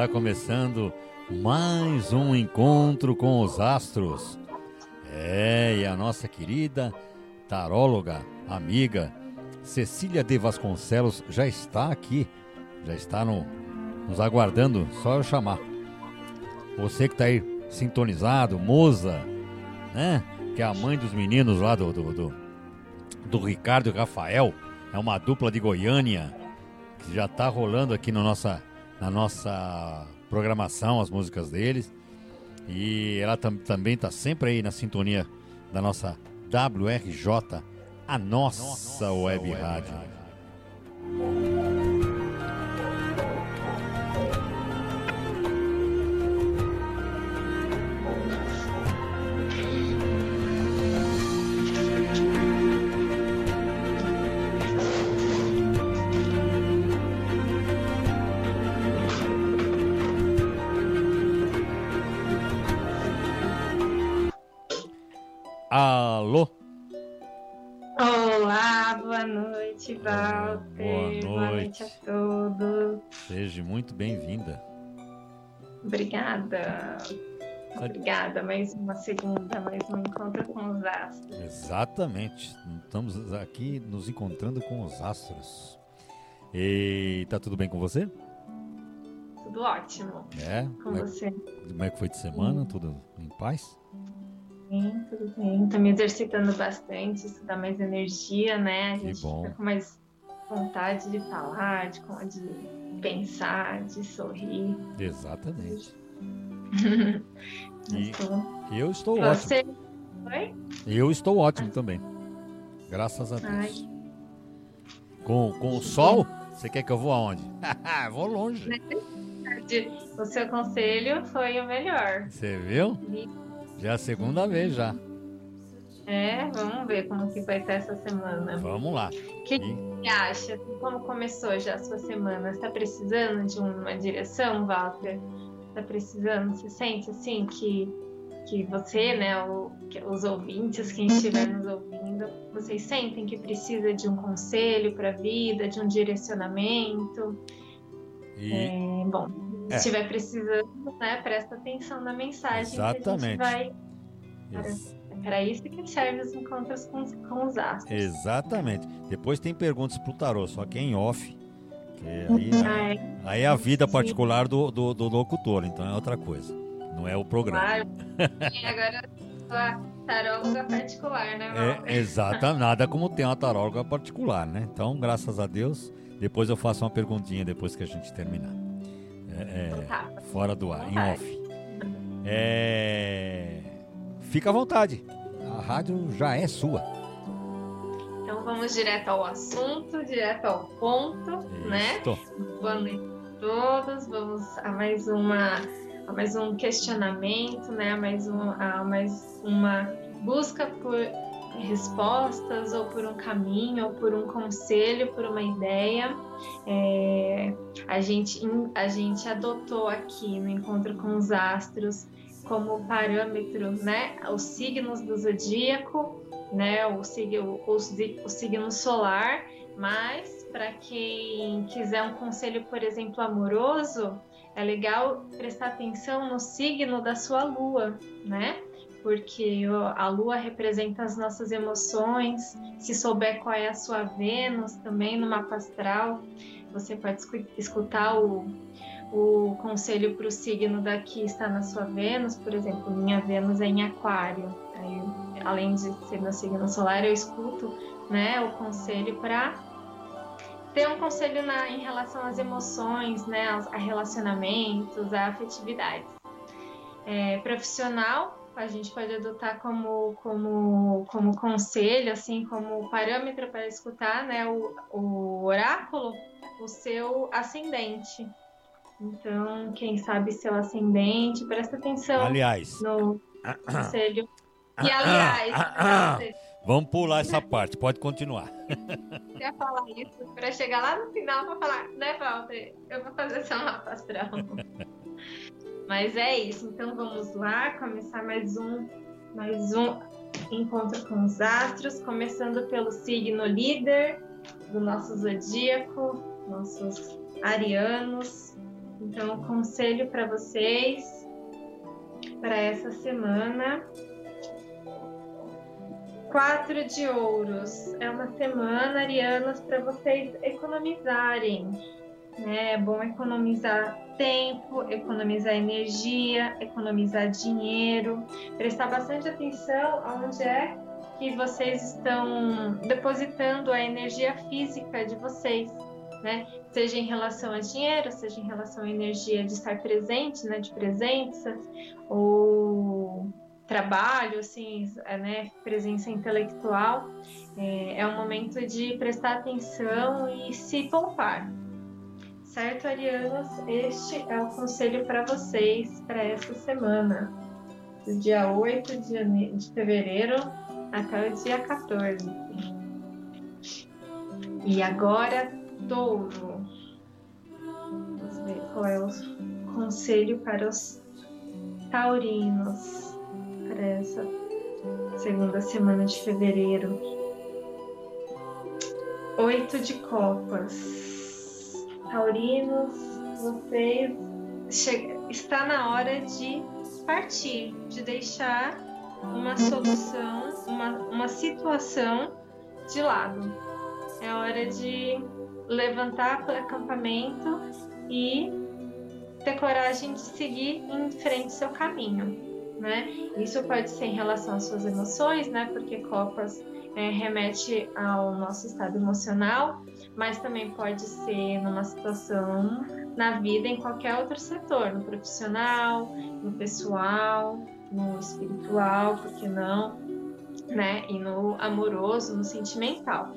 Está começando mais um encontro com os astros. É, e a nossa querida taróloga, amiga Cecília de Vasconcelos já está aqui, já está no, nos aguardando, só eu chamar. Você que está aí sintonizado, Moza, né? Que é a mãe dos meninos lá do, do, do, do Ricardo e Rafael, é uma dupla de Goiânia que já está rolando aqui no nossa, na nossa programação as músicas deles. E ela tam, também está sempre aí na sintonia da nossa WRJ, a nossa, nossa web, web rádio. rádio. Muito bem-vinda. Obrigada. Obrigada, mais uma segunda, mais um encontro com os astros. Exatamente. Estamos aqui nos encontrando com os astros. E tá tudo bem com você? Tudo ótimo. É? Com como você. É, como é que foi de semana? Tudo em paz? Sim, tudo bem. Tô me exercitando bastante, isso dá mais energia, né? A gente que bom. fica com mais vontade de falar, de, de pensar, de sorrir. Exatamente. e, eu estou Você... ótimo. Oi? Eu estou ótimo também. Graças a Deus. Ai. Com, com o sol, você quer que eu vou aonde? vou longe. O seu conselho foi o melhor. Você viu? Já é a segunda vez já. É, vamos ver como que vai ser essa semana. Vamos lá. Que, e... você acha? Como começou já a sua semana? Está precisando de uma direção, Walter? Está precisando? Você sente assim que, que você, né, o, que os ouvintes, quem estiver nos ouvindo, vocês sentem que precisa de um conselho para a vida, de um direcionamento? E... É, bom, se estiver precisando, né, presta atenção na mensagem Exatamente. que a gente vai. É para isso que serve os encontros com, com os astros. Exatamente. Depois tem perguntas pro tarô, só que é em off. Que aí, né, aí é a vida particular do, do, do, locutor, então é outra coisa. Não é o programa. Claro. E agora a taróloga particular, né? É, exata, nada como tem uma taróloga particular, né? Então, graças a Deus, depois eu faço uma perguntinha depois que a gente terminar. É, Então tá. fora do ar, em off. É, fica à vontade. A rádio já é sua. Então vamos direto ao assunto, direto ao ponto, né? Boa noite a todos. Vamos a mais uma, a mais um questionamento, né? A mais, um, a mais uma busca por respostas ou por um caminho ou por um conselho, por uma ideia. É, a, gente, a gente adotou aqui no encontro com os astros como parâmetro, né, os signos do zodíaco, né, o, o, o signo solar, mas para quem quiser um conselho, por exemplo, amoroso, é legal prestar atenção no signo da sua lua, né? porque a lua representa as nossas emoções. Se souber qual é a sua Vênus também no mapa astral, você pode escutar o, o conselho para o signo daqui está na sua Vênus, por exemplo, minha Vênus é em Aquário. Aí, além de ser meu signo solar, eu escuto né, o conselho para ter um conselho na, em relação às emoções, né, a relacionamentos, a afetividades. É, profissional, a gente pode adotar como, como, como conselho, assim, como parâmetro para escutar né, o, o oráculo, o seu ascendente. Então, quem sabe seu ascendente, presta atenção Aliás. no conselho. E aliás, vamos pular essa parte, pode continuar. Eu ia falar isso para chegar lá no final para falar, né, Walter? Eu vou fazer essa mapa astral. Mas é isso, então vamos lá começar mais um, mais um encontro com os astros, começando pelo signo líder do nosso zodíaco, nossos arianos, Então, conselho para vocês para essa semana. Quatro de ouros. É uma semana, arianos, para vocês economizarem. Né? É bom economizar tempo, economizar energia, economizar dinheiro, prestar bastante atenção aonde é que vocês estão depositando a energia física de vocês, né? Seja em relação a dinheiro, seja em relação à energia de estar presente, né? De presença, ou trabalho, assim, é, né? Presença intelectual. É, é um momento de prestar atenção e se poupar, Certo, arianos? Este é o conselho para vocês para essa semana, do dia 8 de, de fevereiro até o dia 14. E agora, touro. O conselho para os taurinos para essa segunda semana de fevereiro. Oito de copas taurinos, vocês está na hora de partir, de deixar uma solução, uma, uma situação de lado. É hora de levantar o acampamento e ter coragem de seguir em frente seu caminho, né? Isso pode ser em relação às suas emoções, né? Porque copas é, remete ao nosso estado emocional, mas também pode ser numa situação na vida em qualquer outro setor, no profissional, no pessoal, no espiritual, por que não, né? E no amoroso, no sentimental.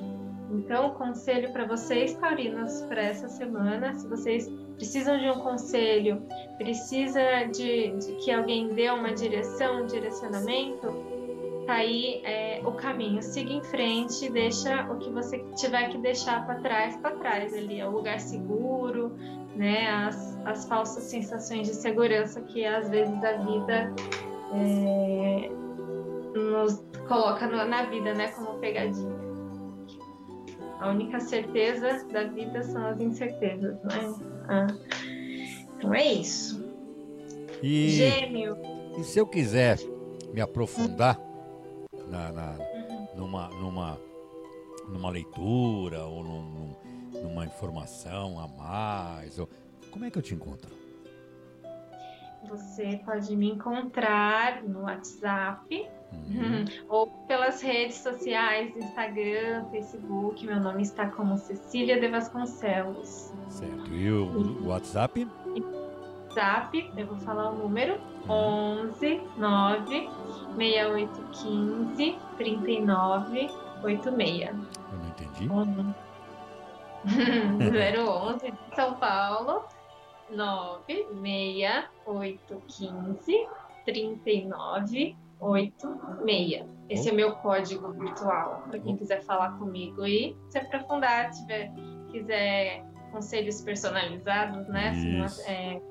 Então, conselho para vocês, taurinos, para essa semana, se vocês precisam de um conselho, precisa de, de que alguém dê uma direção, um direcionamento, tá aí é, o caminho. Siga em frente, deixa o que você tiver que deixar para trás, para trás ali. É o lugar seguro, né? As, as falsas sensações de segurança que às vezes a vida é, nos coloca no, na vida, né? Como pegadinha. A única certeza da vida são as incertezas, né? Ah. Então é isso. E, Gêmeo. E se eu quiser me aprofundar na, na numa, numa, numa leitura ou num, numa informação a mais? Ou... Como é que eu te encontro? Você pode me encontrar no WhatsApp uhum. ou pelas redes sociais, Instagram, Facebook. Meu nome está como Cecília de Vasconcelos. Certo. E o, o WhatsApp? WhatsApp, eu vou falar o número: 11 9 6815 39 86. Eu não entendi. 011 São Paulo 96815 39 86. Esse é meu código virtual para quem quiser falar comigo e se aprofundar, tiver quiser conselhos personalizados, né? Isso. É,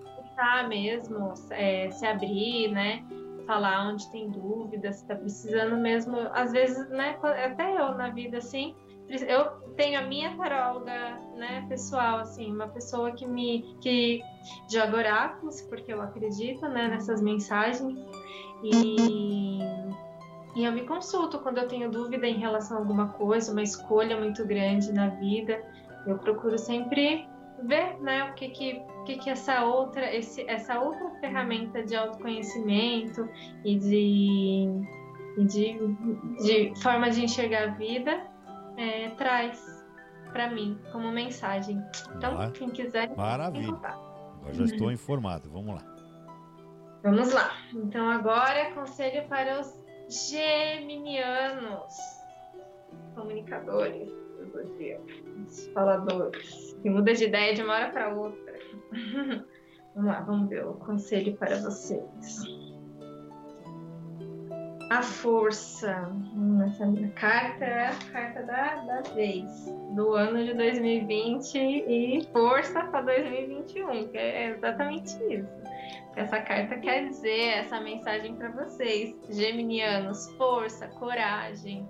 mesmo, é, se abrir, né? Falar onde tem dúvidas, se tá precisando mesmo. Às vezes, né? Até eu na vida, assim, eu tenho a minha taróloga, né, pessoal, assim, uma pessoa que me que joga oráculos, porque eu acredito, né, nessas mensagens e e eu me consulto quando eu tenho dúvida em relação a alguma coisa, uma escolha muito grande na vida. Eu procuro sempre ver, né, o que que que, que essa outra esse, essa outra ferramenta de autoconhecimento e de, de, de forma de enxergar a vida é, traz para mim como mensagem. Então, Mar quem quiser. Maravilha. Agora já estou informado. Vamos lá. Vamos lá. Então, agora conselho para os geminianos, comunicadores os faladores, que muda de ideia de uma hora para outra. vamos lá, vamos ver o conselho para vocês. A força. Essa carta é a carta da, da vez, do ano de 2020 e força para 2021, que é exatamente isso. Essa carta quer dizer essa mensagem para vocês, geminianos: força, coragem,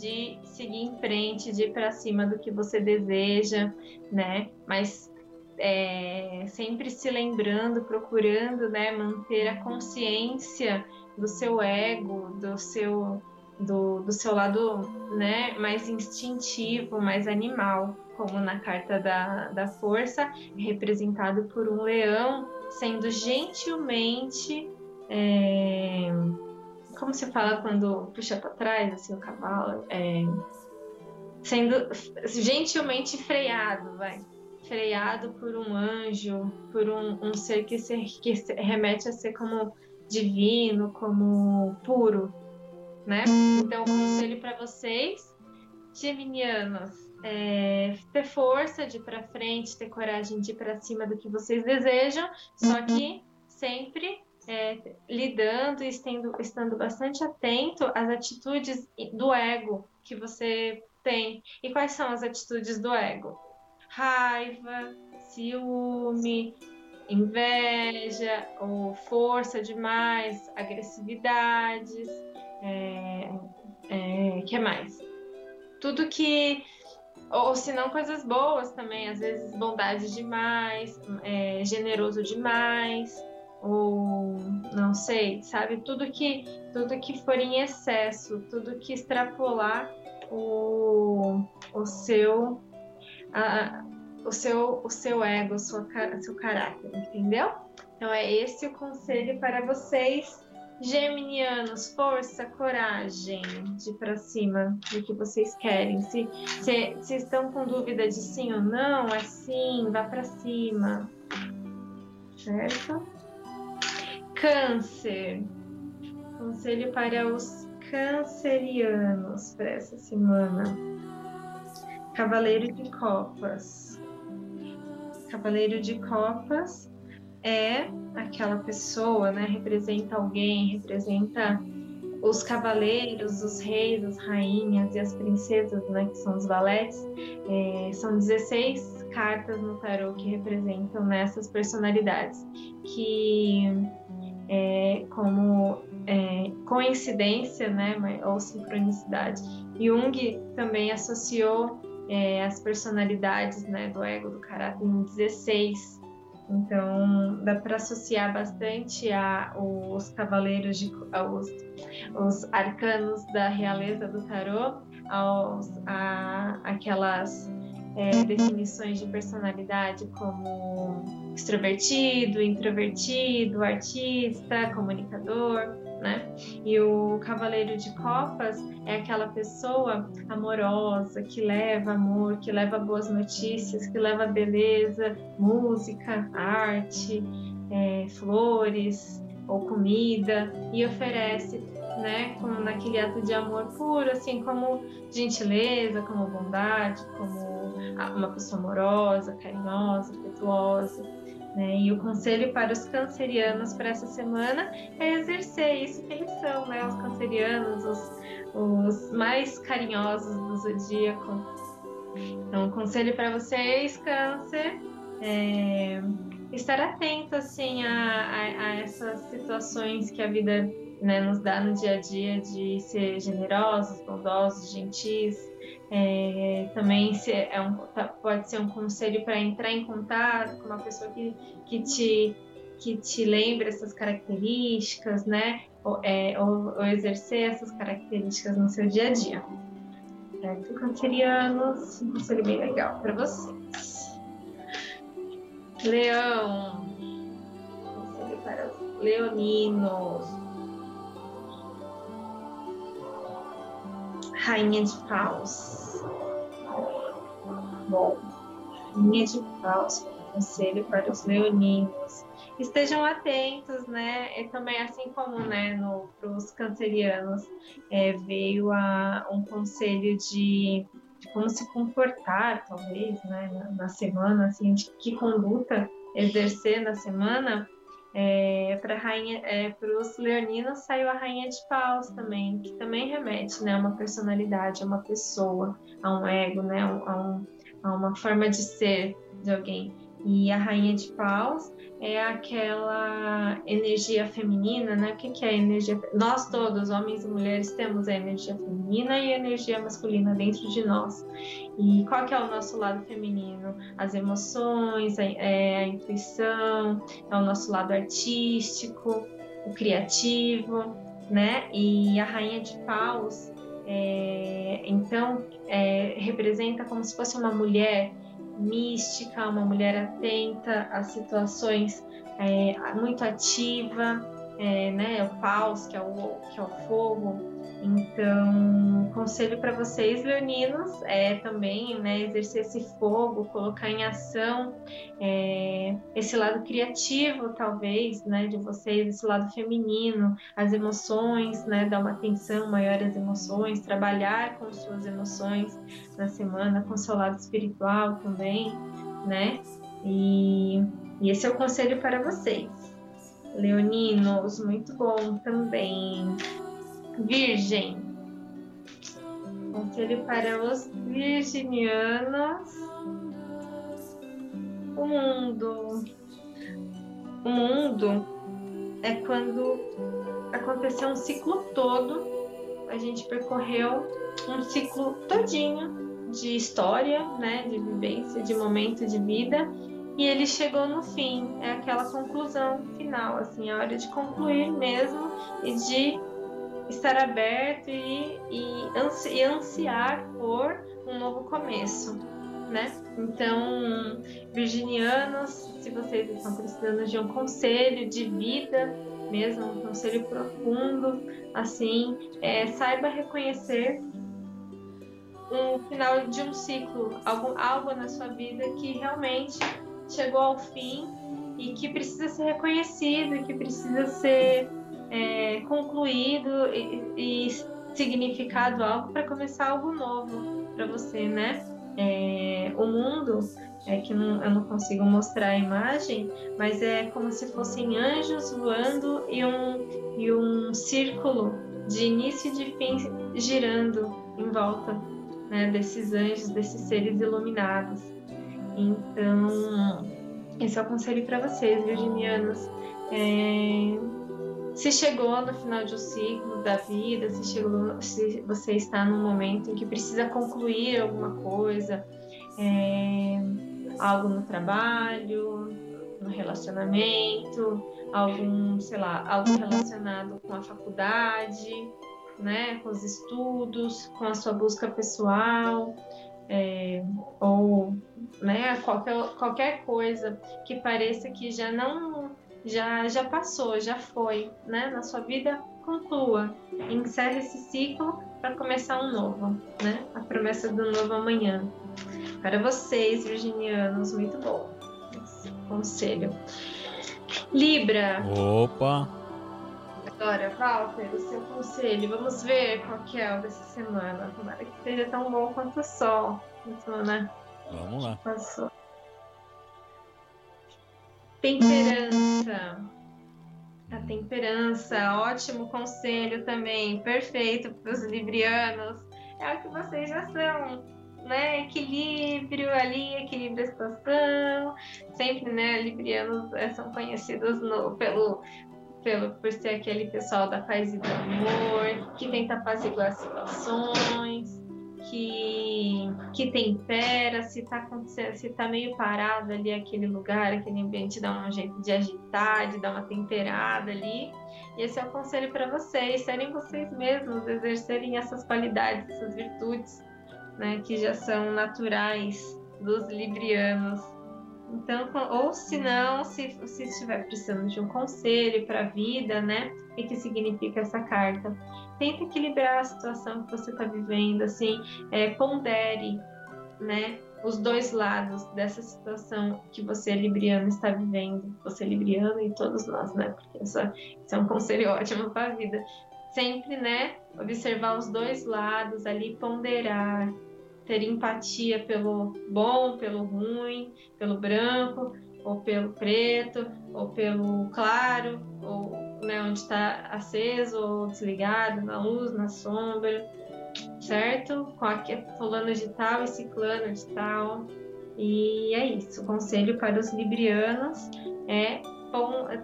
de seguir em frente, de ir para cima do que você deseja, né? Mas é, sempre se lembrando, procurando, né, manter a consciência do seu ego, do seu do, do seu lado, né, mais instintivo, mais animal, como na carta da, da força, representado por um leão sendo gentilmente é, como se fala quando puxa para trás assim o cavalo? É, sendo gentilmente freado vai. Freado por um anjo, por um, um ser que, se, que se remete a ser como divino, como puro, né? Então, conselho para vocês, geminianos, é, ter força de ir para frente, ter coragem de ir para cima do que vocês desejam, só que sempre é, lidando e estando, estando bastante atento às atitudes do ego que você tem. E quais são as atitudes do ego? raiva, ciúme, inveja ou força demais, agressividades, é, é, que mais? Tudo que ou se não coisas boas também, às vezes bondade demais, é, generoso demais, ou não sei, sabe? Tudo que tudo que for em excesso, tudo que extrapolar o, o seu a, o, seu, o seu ego, o seu, seu caráter, entendeu? Então é esse o conselho para vocês, geminianos, força, coragem de para cima do que vocês querem. Se, se, se estão com dúvida de sim ou não, é sim, vá para cima. Certo? Câncer. Conselho para os cancerianos para essa semana. Cavaleiro de Copas. Cavaleiro de Copas é aquela pessoa, né? Representa alguém, representa os cavaleiros, os reis, as rainhas e as princesas, né? Que são os valetes. É, são 16 cartas no tarô que representam nessas personalidades que é, como é, coincidência, né, ou sincronicidade. Jung também associou é, as personalidades né, do ego, do caráter em 16. Então, dá para associar bastante a os cavaleiros, de, aos, os arcanos da realeza do tarô, aos, a, aquelas é, definições de personalidade como extrovertido, introvertido, artista, comunicador né? E o cavaleiro de copas é aquela pessoa amorosa que leva amor, que leva boas notícias, que leva beleza, música, arte, é, flores ou comida e oferece, né, como naquele ato de amor puro, assim como gentileza, como bondade, como uma pessoa amorosa, carinhosa, afetuosa. Né? E o conselho para os cancerianos para essa semana é exercer isso que eles são, né? Os cancerianos, os, os mais carinhosos do zodíaco. Então, o conselho para vocês, câncer, é estar atento assim a, a, a essas situações que a vida né, nos dá no dia a dia de ser generosos, bondosos, gentis, é, também é um, tá, pode ser um conselho para entrar em contato com uma pessoa que, que, te, que te lembre essas características, né? Ou, é, ou, ou, exercer essas características no seu dia a dia. Certo? Cancerianos, um conselho bem legal para vocês. Leão, conselho para os leoninos. Rainha de Paus. Bom, Rainha de Paus, conselho para os leoninos. Estejam atentos, né? E também, assim como né, para os cancerianos, é, veio a, um conselho de, de, como se comportar, talvez, né, na, na semana, assim, de que conduta exercer na semana é, para é, os leoninos saiu a rainha de paus também, que também remete né, a uma personalidade, a uma pessoa, a um ego, né, a, um, a uma forma de ser de alguém. E a rainha de paus é aquela energia feminina, né? O que, é a energia? Nós todos, homens e mulheres, temos a energia feminina e a energia masculina dentro de nós. E qual que é o nosso lado feminino? As emoções, a, é, a intuição, é o nosso lado artístico, o criativo, né? E a rainha de paus, é, então, é, representa como se fosse uma mulher mística, uma mulher atenta às situações, é, muito ativa, é, né? O paus, que é o, que é o fogo, então, conselho para vocês, leoninos, é também né, exercer esse fogo, colocar em ação é, esse lado criativo, talvez, né, de vocês, esse lado feminino, as emoções, né, dar uma atenção maior às emoções, trabalhar com suas emoções na semana, com seu lado espiritual também, né? E, e esse é o conselho para vocês. Leoninos, muito bom também. Virgem. Conselho para os virginianos. O mundo. O mundo é quando aconteceu um ciclo todo, a gente percorreu um ciclo todinho de história, né, de vivência, de momento de vida, e ele chegou no fim, é aquela conclusão final, assim, a hora de concluir mesmo e de estar aberto e, e, ansi, e ansiar por um novo começo, né? Então, virginianos, se vocês estão precisando de um conselho de vida, mesmo um conselho profundo, assim, é, saiba reconhecer um final de um ciclo, algo, algo na sua vida que realmente chegou ao fim e que precisa ser reconhecido, que precisa ser é, concluído e, e, significado algo para começar algo novo para você, né? É, o mundo é que não, eu não consigo mostrar a imagem, mas é como se fossem anjos voando e um, e um círculo de início e de fim girando em volta né, desses anjos, desses seres iluminados. Então, esse é o conselho para vocês, virginianos. É, se chegou no final de um ciclo da vida, se, chegou, se você está num momento em que precisa concluir alguma coisa, é, algo no trabalho, no relacionamento, algum, sei lá, algo relacionado com a faculdade, né, com os estudos, com a sua busca pessoal, é, ou né, qualquer, qualquer coisa que pareça que já não já, já passou, já foi, né? Na sua vida, conclua, encerre esse ciclo para começar um novo, né? A promessa do novo amanhã. Para vocês, virginianos, muito bom. Esse conselho. Libra. Opa. Agora, Walter, o seu conselho. Vamos ver qual que é o dessa semana. Tomara que seja tão bom quanto o sol. Semana Vamos lá. Passou. Temperança. A temperança, ótimo conselho também, perfeito para os librianos. É o que vocês já são, né? Equilíbrio ali, equilíbrio da situação. Sempre, né? Librianos é, são conhecidos no, pelo, pelo, por ser aquele pessoal da paz e do amor, que tenta apaziguar situações que, que tempera, se está se tá meio parado ali aquele lugar, aquele ambiente, dá um jeito de agitar, de dar uma temperada ali. E esse é o conselho para vocês, serem vocês mesmos, exercerem essas qualidades, essas virtudes, né, que já são naturais dos librianos. Então, ou se não, se, se estiver precisando de um conselho para a vida, né? O que, significa essa carta? Tenta equilibrar a situação que você está vivendo, assim, é, pondere, né? Os dois lados dessa situação que você, libriano, está vivendo. Você, libriano, e todos nós, né? Porque isso, isso é um conselho ótimo para a vida. Sempre, né? Observar os dois lados ali, ponderar, ter empatia pelo bom, pelo ruim, pelo branco, ou pelo preto, ou pelo claro, ou né, onde está aceso ou desligado, na luz, na sombra, certo? Com aqui, fulano de tal e ciclano de tal. E é isso. O conselho para os librianos é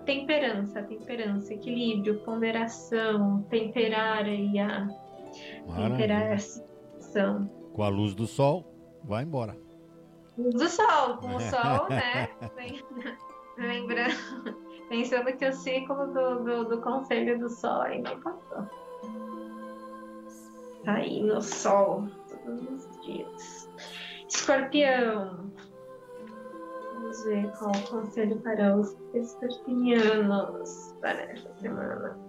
temperança, temperança, equilíbrio, ponderação, temperar aí a temperar a situação. Com a luz do sol, vai embora. Luz do sol, com o sol, né? Lembrando, pensando que o ciclo do, do, do conselho do sol ainda passou. Tá aí no sol todos os dias. Escorpião. Vamos ver qual o conselho para os escorpianos para essa semana.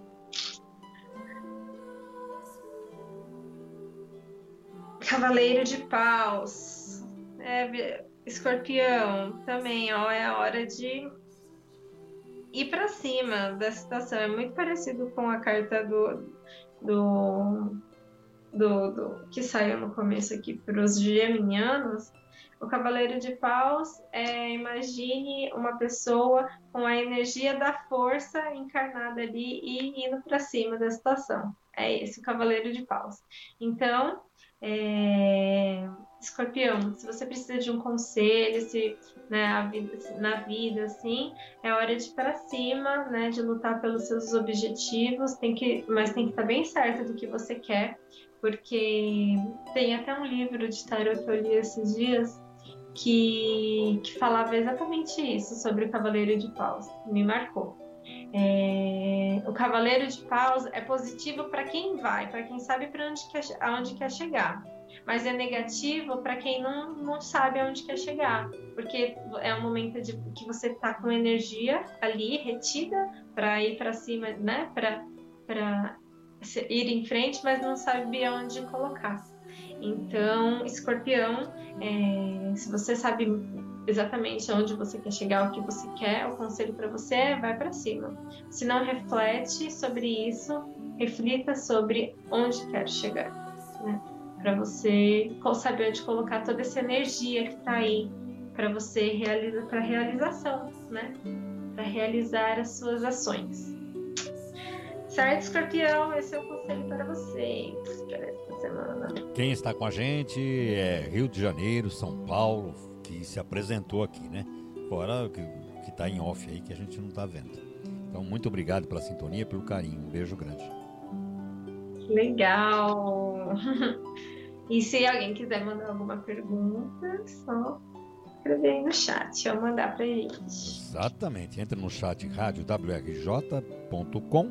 Cavaleiro de Paus. É, escorpião, também, ó, é a hora de ir para cima da situação. É muito parecido com a carta do, do, do, do que saiu no começo aqui para os geminianos. O Cavaleiro de Paus é, imagine uma pessoa com a energia da força encarnada ali e indo para cima da situação. É esse o Cavaleiro de Paus. Então, é, escorpião, se você precisa de um conselho, se né, vida, na vida, assim, é hora de ir para cima, né, de lutar pelos seus objetivos, tem que, mas tem que estar bem certo do que você quer, porque tem até um livro de tarot que eu li esses dias que, que falava exatamente isso sobre o Cavaleiro de Paus, me marcou. É, o Cavaleiro de Paus é positivo para quem vai, para quem sabe para onde quer, quer chegar. Mas é negativo para quem não, não sabe aonde quer chegar, porque é um momento de que você está com energia ali retida para ir para cima, né? Para ir em frente, mas não sabe aonde colocar. Então, escorpião, é, se você sabe exatamente onde você quer chegar, o que você quer, o conselho para você é vai para cima. Se não reflete sobre isso, reflita sobre onde quer chegar, né? Para você saber onde colocar toda essa energia que está aí para você realizar para realização, né? Para realizar as suas ações. Certo, escorpião? Esse é o conselho para vocês semana. Quem está com a gente é Rio de Janeiro, São Paulo, que se apresentou aqui, né? Fora que, que tá em off aí, que a gente não está vendo. Então, muito obrigado pela sintonia, pelo carinho. Um beijo grande. Legal! E se alguém quiser mandar alguma pergunta, só escrever aí no chat ou mandar para gente. Exatamente. Entra no chat radiowrj.com,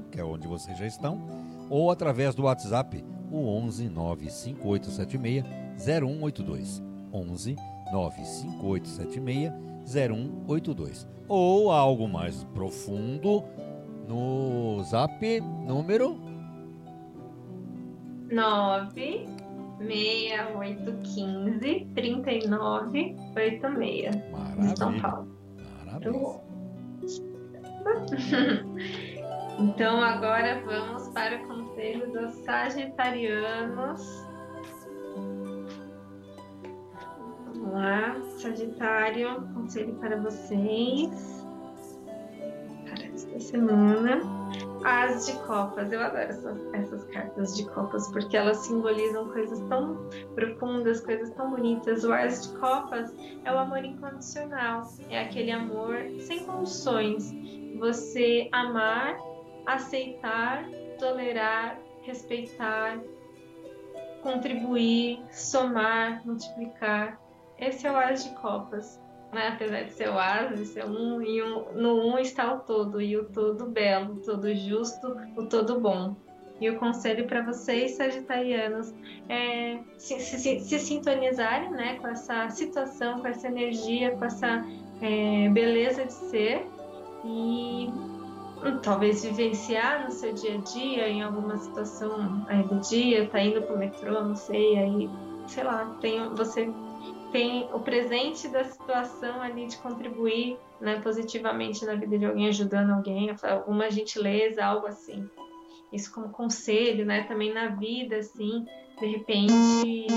que é onde vocês já estão, ou através do WhatsApp, o 11 95876 0182. 11 95876 0182. Ou algo mais profundo no zap número 9 6815 3986. Maravilha. São Paulo. Maravilha. Então agora vamos para o conselho dos Sagitarianos Sagitário, conselho para vocês para esta semana. As de copas, eu adoro essas, essas cartas de copas porque elas simbolizam coisas tão profundas, coisas tão bonitas. O As de copas é o amor incondicional, é aquele amor sem condições. Você amar, aceitar, tolerar, respeitar, contribuir, somar, multiplicar esse é o As de Copas. Né? Apesar de ser o As, de ser um, e um, no um está o todo, e o todo belo, o todo justo, o todo bom. E o conselho para vocês, sagitarianos, é se, se, se, sintonizarem né, com essa situação, com essa energia, com essa é, beleza de ser e hum, talvez vivenciar no seu dia a dia, em alguma situação aí do dia, tá indo pro metrô, não sei, aí, sei lá, tem, você tem o presente da situação ali de contribuir né, positivamente na vida de alguém, ajudando alguém, alguma gentileza, algo assim. Isso como conselho, né? Também na vida, assim, de repente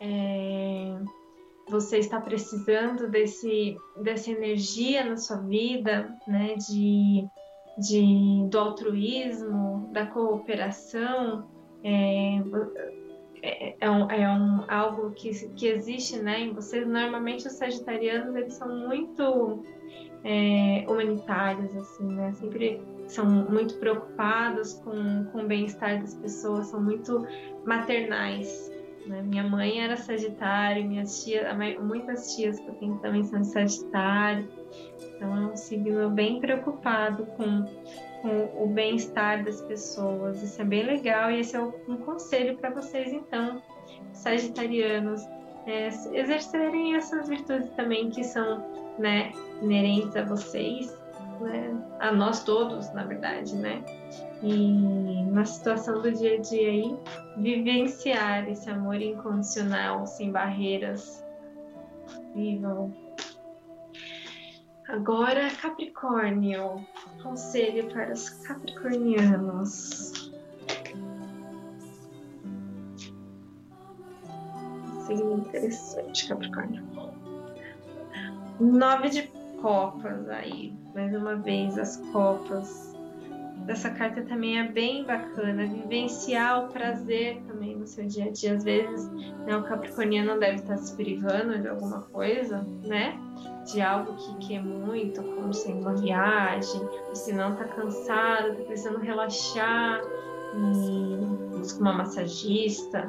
é, você está precisando desse, dessa energia na sua vida, né? De, de, do altruísmo, da cooperação. É, é, é, um, é um, algo que, que existe né, em vocês. Normalmente os sagitarianos eles são muito é, humanitários, assim, né? Sempre são muito preocupados com, com o bem-estar das pessoas, são muito maternais. Né? Minha mãe era Sagitário, minhas tias, muitas tias que eu tenho também são Sagitário. Então é um signo bem preocupado com, com o bem-estar das pessoas. Isso é bem legal e esse é um conselho para vocês, então, sagitarianos, é, exercerem essas virtudes também que são né, inerentes a vocês, né, a nós todos, na verdade, né? E na situação do dia a dia aí, vivenciar esse amor incondicional, sem barreiras. Vivam. Agora, Capricórnio. Conselho para os capricornianos. Signo interessante, Capricórnio. Nove de copas aí. Mais uma vez, as copas dessa carta também é bem bacana, vivenciar o prazer também no seu dia a dia. Às vezes, né, o capricorniano deve estar se privando de alguma coisa, né? De algo que quer muito, como sendo uma viagem, ou se não está cansado, está precisando relaxar, e busca uma massagista,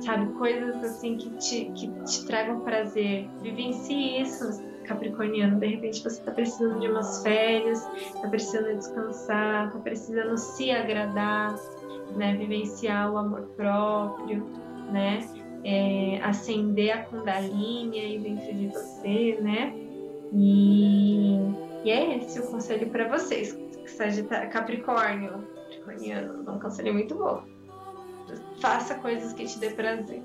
sabe? Coisas assim que te, que te tragam prazer. Vivencie isso capricorniano, de repente você está precisando de umas férias, está precisando descansar, está precisando se agradar, né? Vivenciar o amor próprio, né? É, acender a Kundalini aí dentro de você, né? E, e é esse o conselho para vocês, Sagita, Capricórnio, Capricorniano, é um conselho muito bom. Faça coisas que te dê prazer.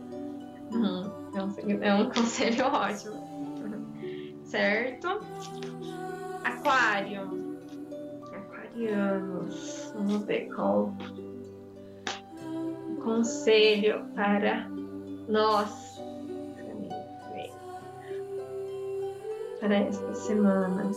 Uhum. É, um, é um conselho ótimo certo? Aquário. Aquarianos. Vamos ver qual conselho para nós para esta semana.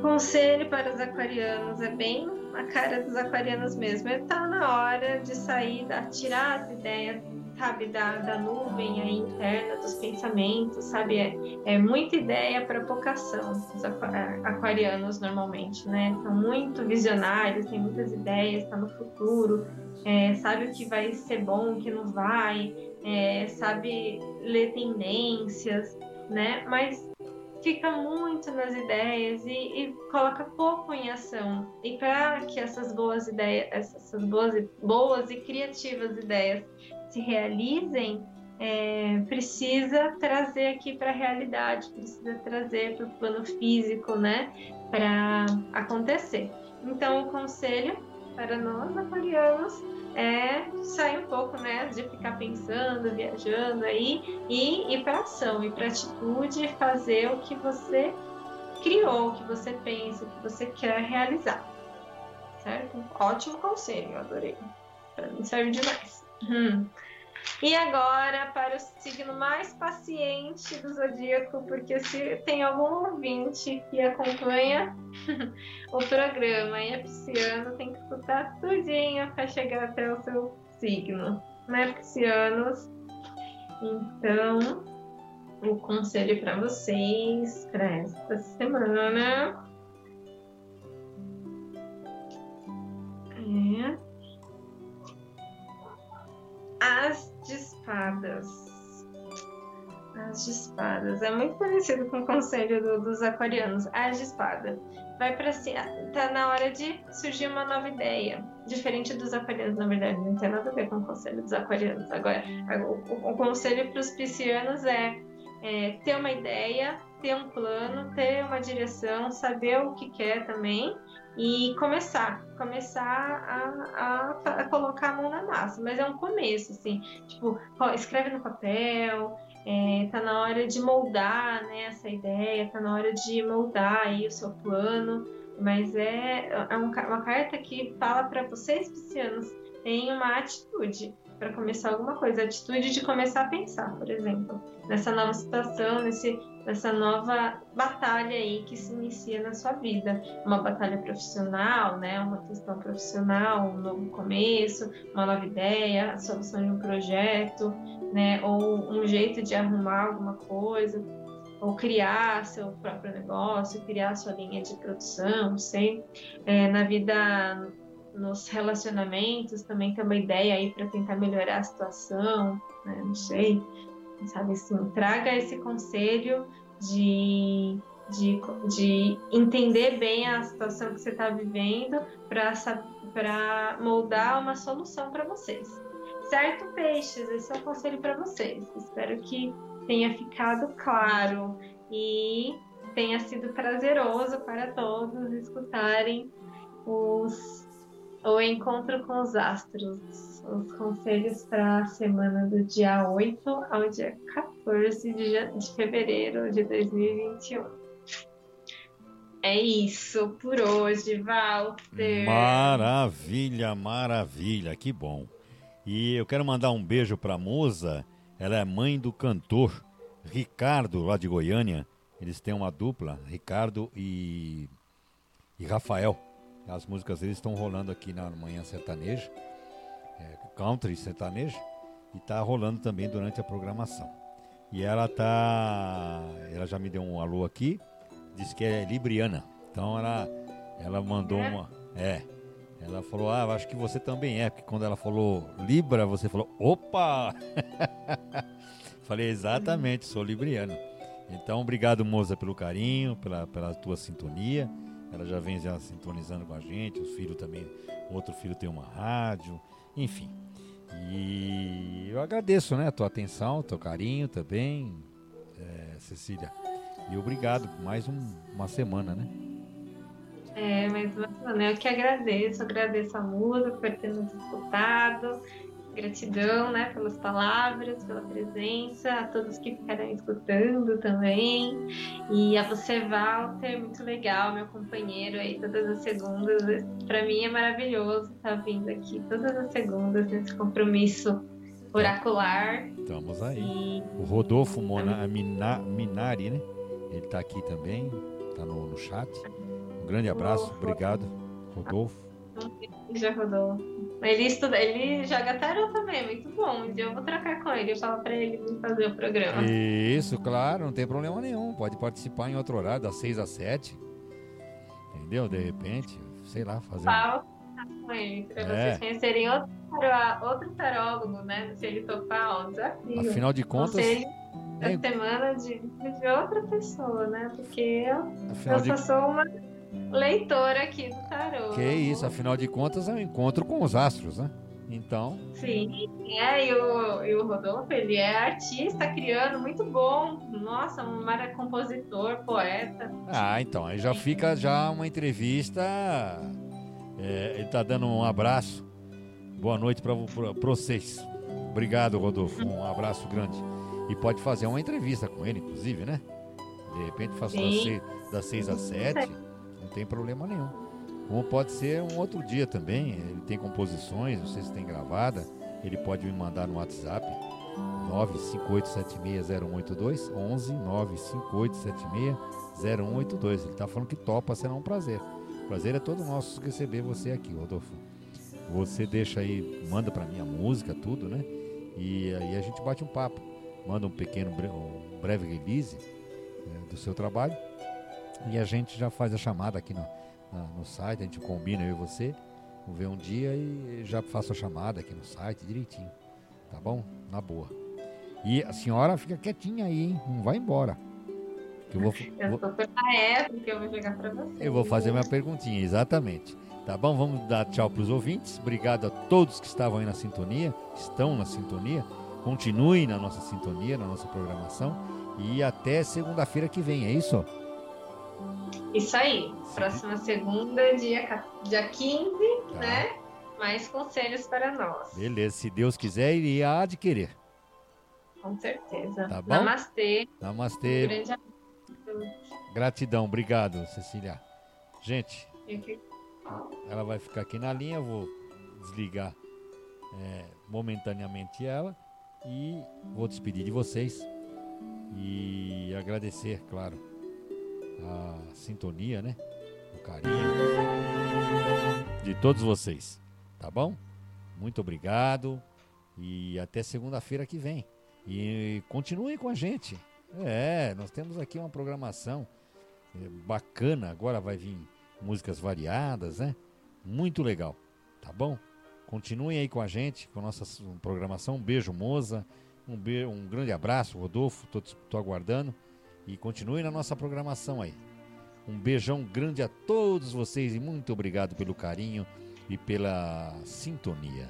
Conselho para os aquarianos é bem a cara dos aquarianos mesmo. Está na hora de sair, tirar as ideias sabe, da, da nuvem aí interna dos pensamentos, sabe? É, é muita ideia para pouca ação, os aquarianos normalmente, né? São muito visionários, têm muitas ideias, está no futuro, é, sabe o que vai ser bom, o que não vai, é, sabe ler tendências, né? Mas fica muito nas ideias e, e coloca pouco em ação. E para que essas boas ideias, essas boas, boas e criativas ideias se realizem, é, precisa trazer aqui para a realidade, precisa trazer para o plano físico, né, para acontecer. Então, o conselho para nós aquarianos é sair um pouco, né, de ficar pensando, viajando aí e ir para ação, ir para atitude, fazer o que você criou, o que você pensa, o que você quer realizar. Certo? Ótimo conselho, adorei. Para mim serve demais. Hum. E agora para o signo mais paciente do zodíaco, porque se tem algum ouvinte que acompanha o programa e é pisciano, tem que escutar tudinho para chegar até o seu signo, né, piscianos? Então, o conselho para vocês para esta semana é as de espadas. As de espadas. É muito parecido com o conselho do, dos aquarianos. As de espada. Vai para si. Tá na hora de surgir uma nova ideia. Diferente dos aquarianos, na verdade. Não tem nada a ver com o conselho dos aquarianos. Agora, o, o conselho para os piscianos é, é ter uma ideia, ter um plano, ter uma direção, saber o que quer também e começar, começar a, a, a, colocar a mão na massa, mas é um começo, assim, tipo, escreve no papel, é, tá na hora de moldar, né, essa ideia, tá na hora de moldar aí o seu plano, mas é, é um, uma carta que fala para vocês, piscianos, tem uma atitude, para começar alguma coisa, a atitude de começar a pensar, por exemplo, nessa nova situação, nesse, nessa nova batalha aí que se inicia na sua vida, uma batalha profissional, né, uma questão profissional, um novo começo, uma nova ideia, a solução de um projeto, né, ou um jeito de arrumar alguma coisa, ou criar seu próprio negócio, criar sua linha de produção, sei, é, na vida nos relacionamentos também tem uma ideia aí para tentar melhorar a situação, né? não sei, sabe assim, traga esse conselho de, de, de entender bem a situação que você está vivendo para moldar uma solução para vocês. Certo, peixes? Esse é o conselho para vocês. Espero que tenha ficado claro e tenha sido prazeroso para todos escutarem os o encontro com os astros. Os conselhos para a semana do dia 8 ao dia 14 de, fevereiro de 2021. É isso por hoje, Walter. Maravilha, maravilha, que bom. E eu quero mandar um beijo para a Moza, ela é mãe do cantor Ricardo, lá de Goiânia. Eles têm uma dupla, Ricardo e, e Rafael. As músicas deles estão rolando aqui na Manhã Sertaneja, é, country sertanejo, e está rolando também durante a programação. E ela tá. Ela já me deu um alô aqui, disse que é libriana. Então ela, ela mandou é? uma. É. Ela falou, ah, acho que você também é, porque quando ela falou Libra, você falou, opa! Falei, exatamente, sou libriano. Então, obrigado, moça, pelo carinho, pela, pela tua sintonia. Ela já vem já sintonizando com a gente, os filhos também, outro filho tem uma rádio, enfim. E eu agradeço, né, a tua atenção, teu carinho também, é, Cecília. E obrigado, mais um, uma semana, né? É, mais uma semana. Eu que agradeço, agradeço a música por ter nos escutado Gratidão, né, pelas palavras, pela presença, a todos que ficaram escutando também. E a você, Walter, muito legal, meu companheiro aí todas as segundas. Para mim é maravilhoso estar vindo aqui todas as segundas nesse compromisso oracular. Estamos aí. E... O Rodolfo Mona, Mina, Minari, né? Ele está aqui também, está no, no chat. Um grande abraço, obrigado, Rodolfo. Já rodou. Ele estuda, ele joga tarô também, muito bom. Um dia eu vou trocar com ele, falar pra ele fazer o programa. Isso, claro, não tem problema nenhum. Pode participar em outro horário, das 6 às 7. Entendeu? De repente, sei lá, fazer. Fala com ele, pra é. vocês conhecerem outro, taró, outro tarólogo, né? Se ele topar, ó, desafio. Afinal de contas. Conselho da é... semana de, de outra pessoa, né? Porque eu, eu só sou uma leitora aqui do tarô. Que isso, afinal de contas é um encontro com os astros, né? Então. Sim, é, e o, e o Rodolfo, ele é artista, criando, muito bom. Nossa, um mara compositor, poeta. Ah, então, aí já fica já uma entrevista. É, ele tá dando um abraço. Boa noite para vocês. Obrigado, Rodolfo. Um abraço grande. E pode fazer uma entrevista com ele, inclusive, né? De repente faço das seis às sete tem problema nenhum. Como pode ser um outro dia também, ele tem composições, não sei se tem gravada, ele pode me mandar no WhatsApp 958760182 11 958760182. Ele está falando que topa, será um prazer. O prazer é todo nosso receber você aqui, Rodolfo. Você deixa aí, manda para mim a música, tudo, né? E aí a gente bate um papo. Manda um pequeno, um breve release né, do seu trabalho e a gente já faz a chamada aqui no, na, no site, a gente combina eu e você. Vou ver um dia e já faço a chamada aqui no site direitinho. Tá bom? Na boa. E a senhora fica quietinha aí, hein? Não vai embora. Que eu vou, eu vou... época, eu vou chegar para você. Eu vou fazer minha perguntinha, exatamente. Tá bom? Vamos dar tchau para os ouvintes. Obrigado a todos que estavam aí na sintonia, estão na sintonia. Continuem na nossa sintonia, na nossa programação. E até segunda-feira que vem, é isso? Isso aí. Próxima segunda, dia, dia 15, tá. né? Mais conselhos para nós. Beleza. Se Deus quiser, iria adquirir. Com certeza. Tá bom? Namastê. Namastê. Um grande Gratidão. Obrigado, Cecília. Gente, ela vai ficar aqui na linha. Eu vou desligar é, momentaneamente ela e vou despedir de vocês e agradecer, claro, a sintonia, né? O carinho de todos vocês, tá bom? Muito obrigado e até segunda-feira que vem. E continuem com a gente. É, nós temos aqui uma programação é, bacana. Agora vai vir músicas variadas, né? Muito legal, tá bom? Continuem aí com a gente, com a nossa programação. Um beijo, Moza. Um, be um grande abraço, Rodolfo. Estou aguardando. E continuem na nossa programação aí. Um beijão grande a todos vocês e muito obrigado pelo carinho e pela sintonia.